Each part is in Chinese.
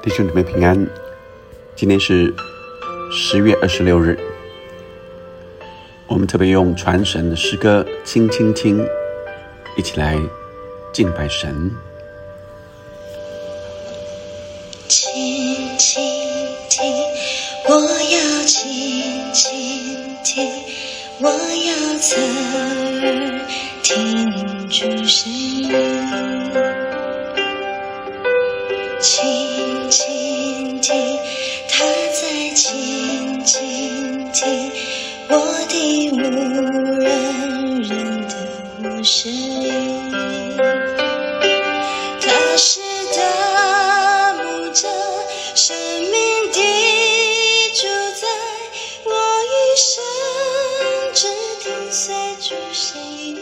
弟兄姊妹平安，今天是十月二十六日，我们特别用传神的诗歌《轻轻听》，一起来敬拜神。轻轻听，我要轻轻听，我要侧耳听主声。音，轻倾听，他在轻轻听我的无人认得我声音，他是大牧者，生命的主宰，我一生只听随主声音。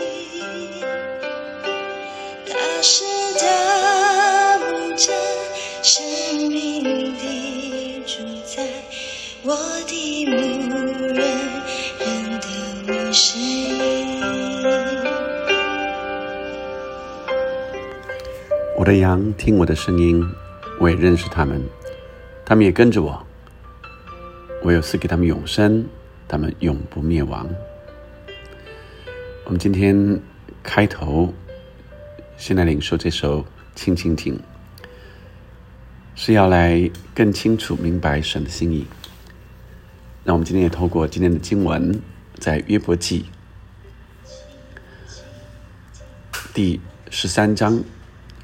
他是大我的牧人认得我声音。我的羊听我的声音，我也认识他们，他们也跟着我。我有赐给他们永生，他们永不灭亡。我们今天开头先来领受这首《轻轻听》，是要来更清楚明白神的心意。那我们今天也透过今天的经文，在约伯记第十三章，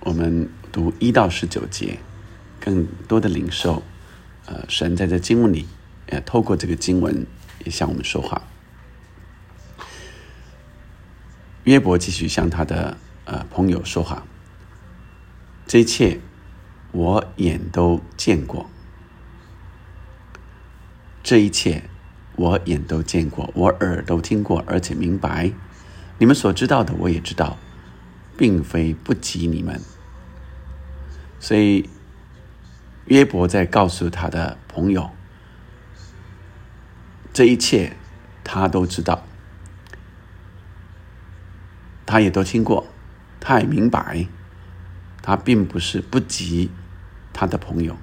我们读一到十九节，更多的领受，呃，神在这经文里，呃，透过这个经文也向我们说话。约伯继续向他的呃朋友说话，这一切我眼都见过，这一切我眼都见过，我耳都听过，而且明白，你们所知道的我也知道，并非不及你们。所以约伯在告诉他的朋友，这一切他都知道，他也都听过，他也明白，他并不是不及他的朋友。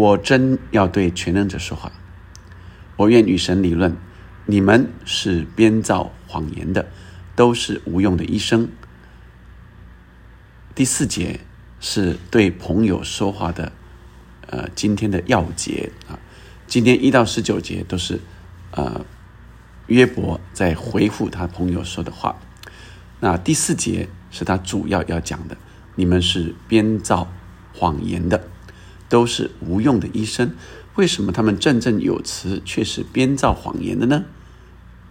我真要对全能者说话，我愿与神理论，你们是编造谎言的，都是无用的医生。第四节是对朋友说话的，呃，今天的要节啊，今天一到十九节都是，呃，约伯在回复他朋友说的话。那第四节是他主要要讲的，你们是编造谎言的，都是无用的医生。为什么他们振振有词，却是编造谎言的呢？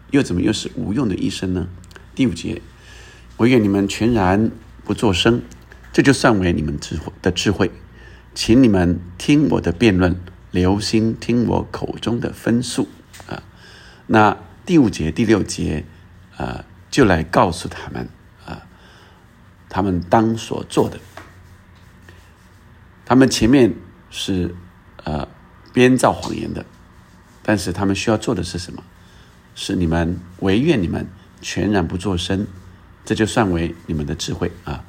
又怎么又是无用的医生呢？第五节，我愿你们全然不作声，这就算为你们智慧的智慧，请你们听我的辩论，留心听我口中的分数啊。那第五节、第六节，啊，就来告诉他们啊，他们当所做的。他们前面是呃编造谎言的，但是他们需要做的是什么？是你们唯愿你们全然不作声，这就算为你们的智慧啊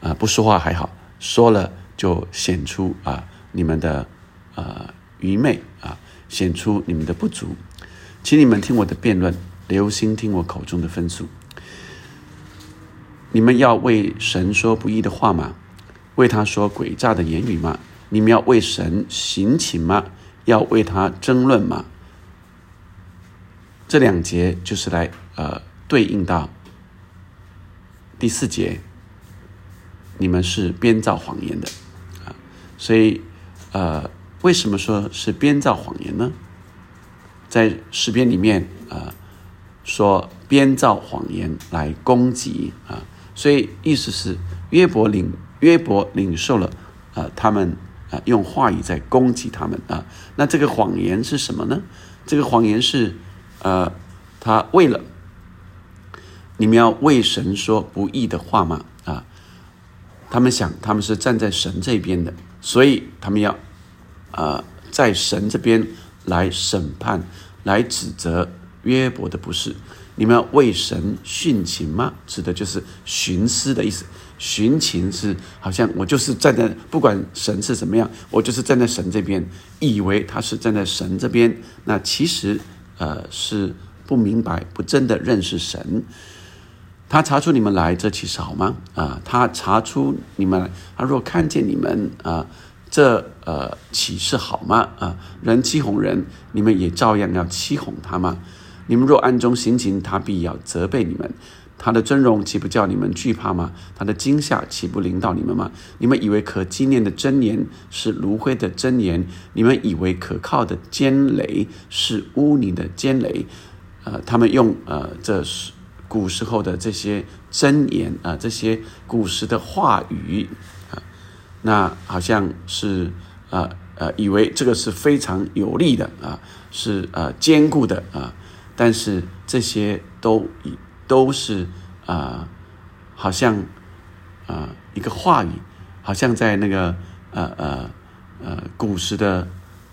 啊！不说话还好，说了就显出啊你们的呃愚昧啊，显出你们的不足。请你们听我的辩论，留心听我口中的分数。你们要为神说不义的话吗？为他说诡诈的言语吗？你们要为神行情吗？要为他争论吗？这两节就是来呃对应到第四节，你们是编造谎言的啊，所以呃为什么说是编造谎言呢？在诗篇里面啊说编造谎言来攻击啊，所以意思是约伯领约伯领受了啊他们啊用话语在攻击他们啊，那这个谎言是什么呢？这个谎言是。呃，他为了你们要为神说不义的话吗？啊，他们想他们是站在神这边的，所以他们要啊在神这边来审判、来指责约伯的不是。你们要为神殉情吗？指的就是寻思的意思。寻情是好像我就是站在不管神是怎么样，我就是站在神这边，以为他是站在神这边，那其实呃是不明白、不真的认识神。他查出你们来，这其实好吗？啊，他查出你们，他若看见你们啊，这呃岂是好吗？啊，人欺哄人，你们也照样要欺哄他吗？你们若暗中行情，他必要责备你们。他的尊荣岂不叫你们惧怕吗？他的惊吓岂不临到你们吗？你们以为可纪念的真言是炉灰的真言？你们以为可靠的尖雷是污泥的尖雷？呃，他们用呃这是古时候的这些真言啊，这些古时的话语啊，那好像是呃呃，以为这个是非常有力的啊，是呃坚固的啊，但是这些都。都是啊，好像啊一个话语，好像在那个呃呃呃古时的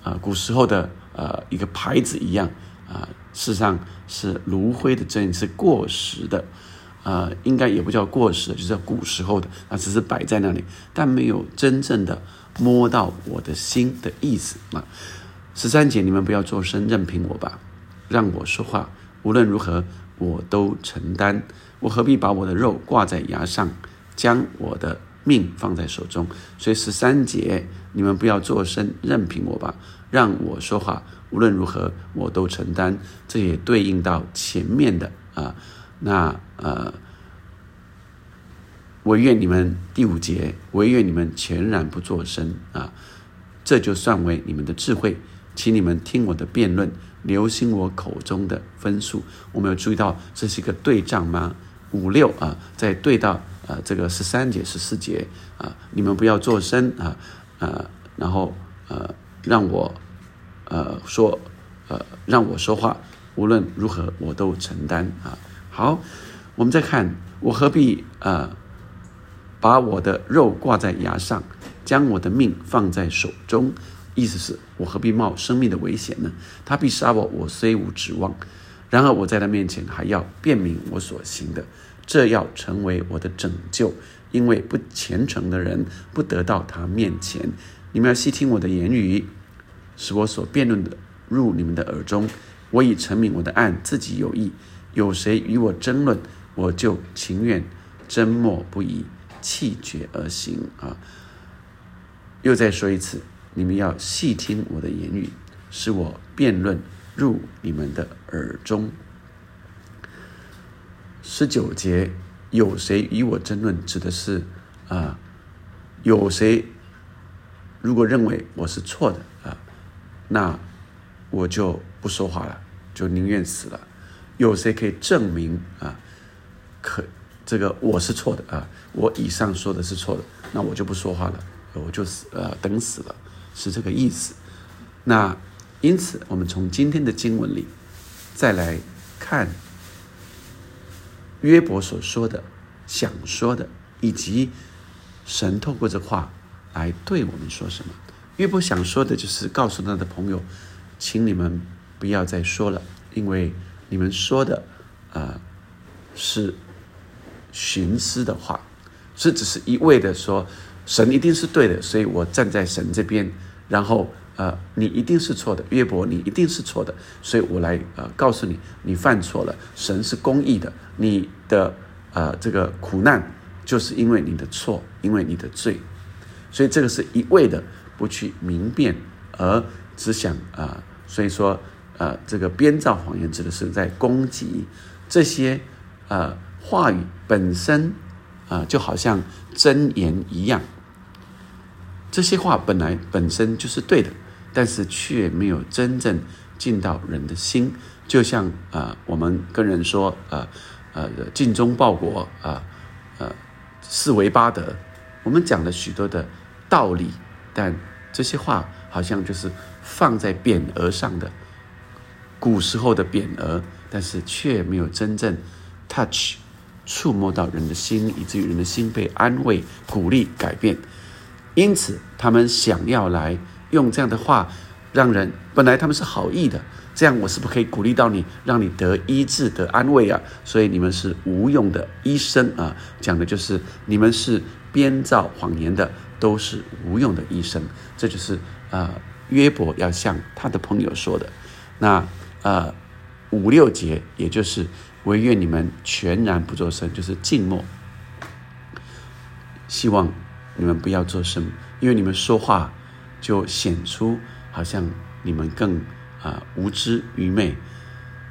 呃古时候的呃一个牌子一样啊，事实上是炉灰的真是过时的，呃，应该也不叫过时，就是古时候的，啊，只是摆在那里，但没有真正的摸到我的心的意思啊。十三姐，你们不要做声，任凭我吧，让我说话，无论如何。我都承担，我何必把我的肉挂在牙上，将我的命放在手中？所以十三节，你们不要作声，任凭我吧，让我说话。无论如何，我都承担。这也对应到前面的啊，那呃，唯愿你们第五节，唯愿你们全然不作声啊，这就算为你们的智慧，请你们听我的辩论。留心我口中的分数，我们有注意到这是一个对仗吗？五六啊，在对到呃这个十三节、十四节啊，你们不要作声啊，呃，然后呃让我呃说呃让我说话，无论如何我都承担啊。好，我们再看，我何必呃把我的肉挂在牙上，将我的命放在手中？意思是我何必冒生命的危险呢？他必杀我，我虽无指望，然而我在他面前还要辨明我所行的，这要成为我的拯救。因为不虔诚的人不得到他面前。你们要细听我的言语，使我所辩论的入你们的耳中。我已成名我的案，自己有意。有谁与我争论，我就情愿缄默不已，弃绝而行。啊！又再说一次。你们要细听我的言语，使我辩论入你们的耳中。十九节，有谁与我争论？指的是啊，有谁如果认为我是错的啊，那我就不说话了，就宁愿死了。有谁可以证明啊？可这个我是错的啊？我以上说的是错的，那我就不说话了，我就死呃等死了。是这个意思。那因此，我们从今天的经文里再来看约伯所说的、想说的，以及神透过这话来对我们说什么。约伯想说的就是告诉他的朋友，请你们不要再说了，因为你们说的啊是徇私的话，是只是一味的说神一定是对的，所以我站在神这边。然后，呃，你一定是错的，约伯，你一定是错的，所以我来呃告诉你，你犯错了，神是公义的，你的呃这个苦难就是因为你的错，因为你的罪，所以这个是一味的不去明辨，而只想啊，所以说呃这个编造谎言指的是在攻击这些呃话语本身啊，就好像真言一样。这些话本来本身就是对的，但是却没有真正进到人的心。就像啊，我们跟人说啊，呃，尽忠报国啊，呃，四维八德，我们讲了许多的道理，但这些话好像就是放在匾额上的古时候的匾额，但是却没有真正 touch 触摸到人的心，以至于人的心被安慰、鼓励、改变。因此，他们想要来用这样的话，让人本来他们是好意的，这样我是不是可以鼓励到你，让你得医治、得安慰啊？所以你们是无用的医生啊，讲的就是你们是编造谎言的，都是无用的医生。这就是呃约伯要向他的朋友说的。那呃五六节，也就是唯愿你们全然不作声，就是静默。希望你们不要做声，因为你们说话就显出好像你们更。啊，无知愚昧！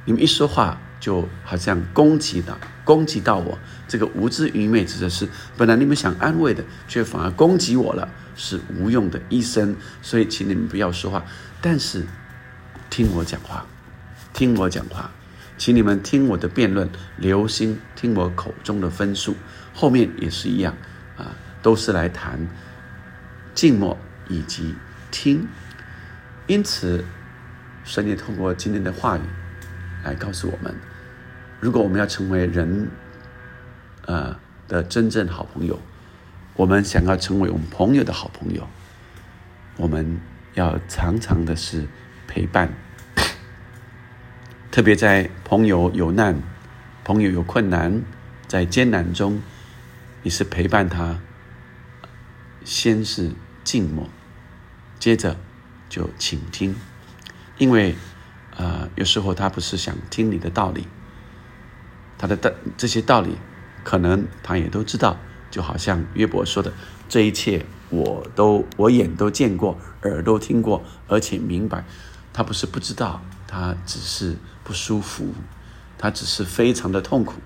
你们一说话，就好像攻击到攻击到我。这个无知愚昧指的是，本来你们想安慰的，却反而攻击我了，是无用的医生。所以，请你们不要说话，但是听我讲话，听我讲话，请你们听我的辩论，留心听我口中的分数。后面也是一样啊，都是来谈静默以及听。因此。神也通过今天的话语来告诉我们：如果我们要成为人，呃的真正好朋友，我们想要成为我们朋友的好朋友，我们要常常的是陪伴。特别在朋友有难、朋友有困难、在艰难中，你是陪伴他，先是静默，接着就倾听。因为，呃，有时候他不是想听你的道理，他的道这些道理，可能他也都知道。就好像约伯说的，这一切我都我眼都见过，耳都听过，而且明白。他不是不知道，他只是不舒服，他只是非常的痛苦。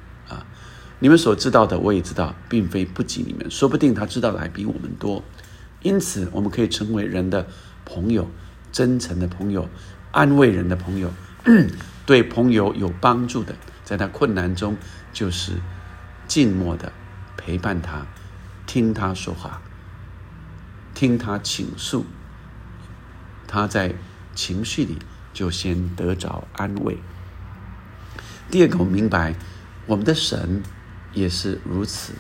你们所知道的，我也知道，并非不及你们。说不定他知道的还比我们多。因此，我们可以成为人的朋友，真诚的朋友。安慰人的朋友，对朋友有帮助的，在他困难中，就是静默的陪伴他，听他说话，听他倾诉，他在情绪里就先得着安慰。第二个，我明白，我们的神也是如此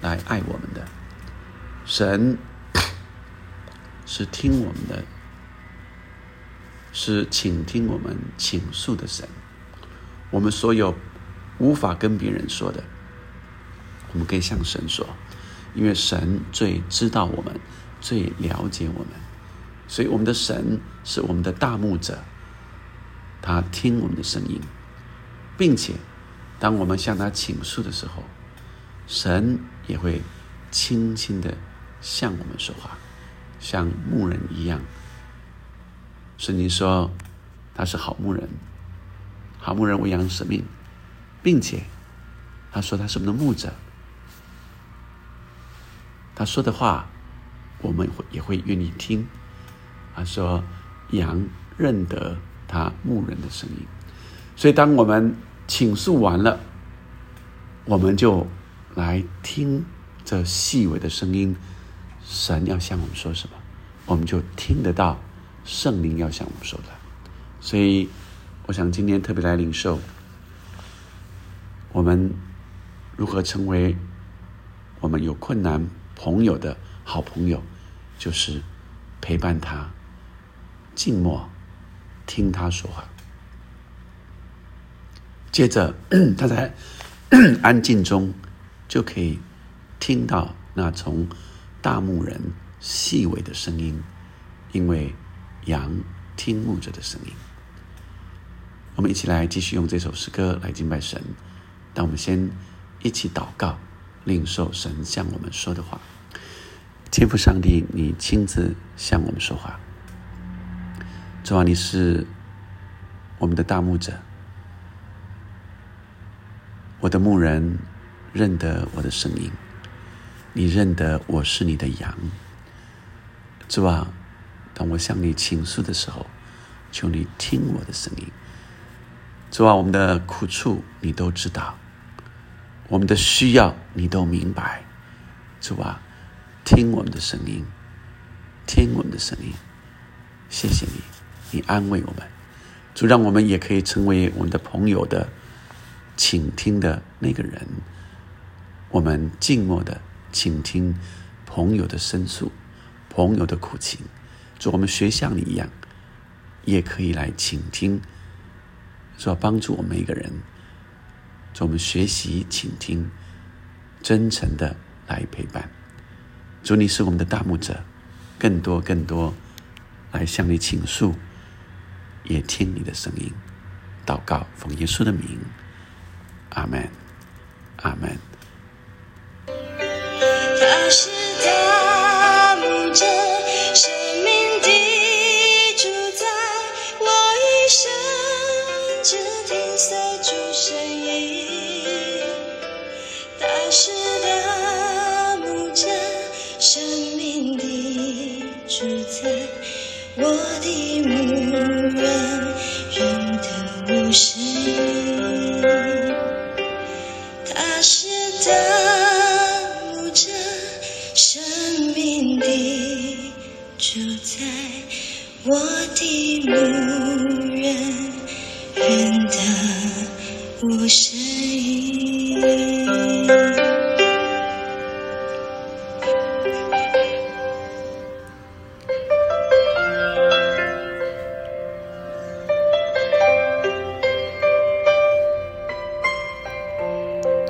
来爱我们的，神是听我们的。是倾听我们倾诉的神，我们所有无法跟别人说的，我们可以向神说，因为神最知道我们，最了解我们，所以我们的神是我们的大牧者，他听我们的声音，并且当我们向他倾诉的时候，神也会轻轻的向我们说话，像牧人一样。圣经说他是好牧人，好牧人喂养生命，并且他说他是我们的牧者。他说的话，我们会也会愿意听。他说羊认得他牧人的声音，所以当我们倾诉完了，我们就来听这细微的声音。神要向我们说什么，我们就听得到。圣灵要向我们说的，所以我想今天特别来领受，我们如何成为我们有困难朋友的好朋友，就是陪伴他，静默听他说话，接着 他在 安静中就可以听到那从大牧人细微的声音，因为。羊听牧者的声音，我们一起来继续用这首诗歌来敬拜神。但我们先一起祷告，领受神向我们说的话。天父上帝，你亲自向我们说话。主啊，你是我们的大牧者，我的牧人认得我的声音，你认得我是你的羊。主啊。当我向你倾诉的时候，求你听我的声音。主啊，我们的苦处你都知道，我们的需要你都明白。主啊，听我们的声音，听我们的声音。谢谢你，你安慰我们。主，让我们也可以成为我们的朋友的倾听的那个人。我们静默的倾听朋友的申诉，朋友的苦情。就我们学像你一样，也可以来倾听说帮助我们一个人，做我们学习、倾听、真诚的来陪伴。主，你是我们的大牧者，更多更多来向你倾诉，也听你的声音。祷告，奉耶稣的名，阿门，阿门。他是大牧者，生命的主宰，我一生只听随主声音。他是大牧者，生命的主宰，我的牧人，认得我声我声音。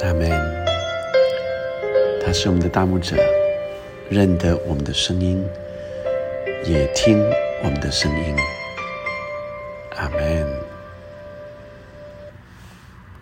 阿门。他是我们的大牧者，认得我们的声音，也听我们的声音。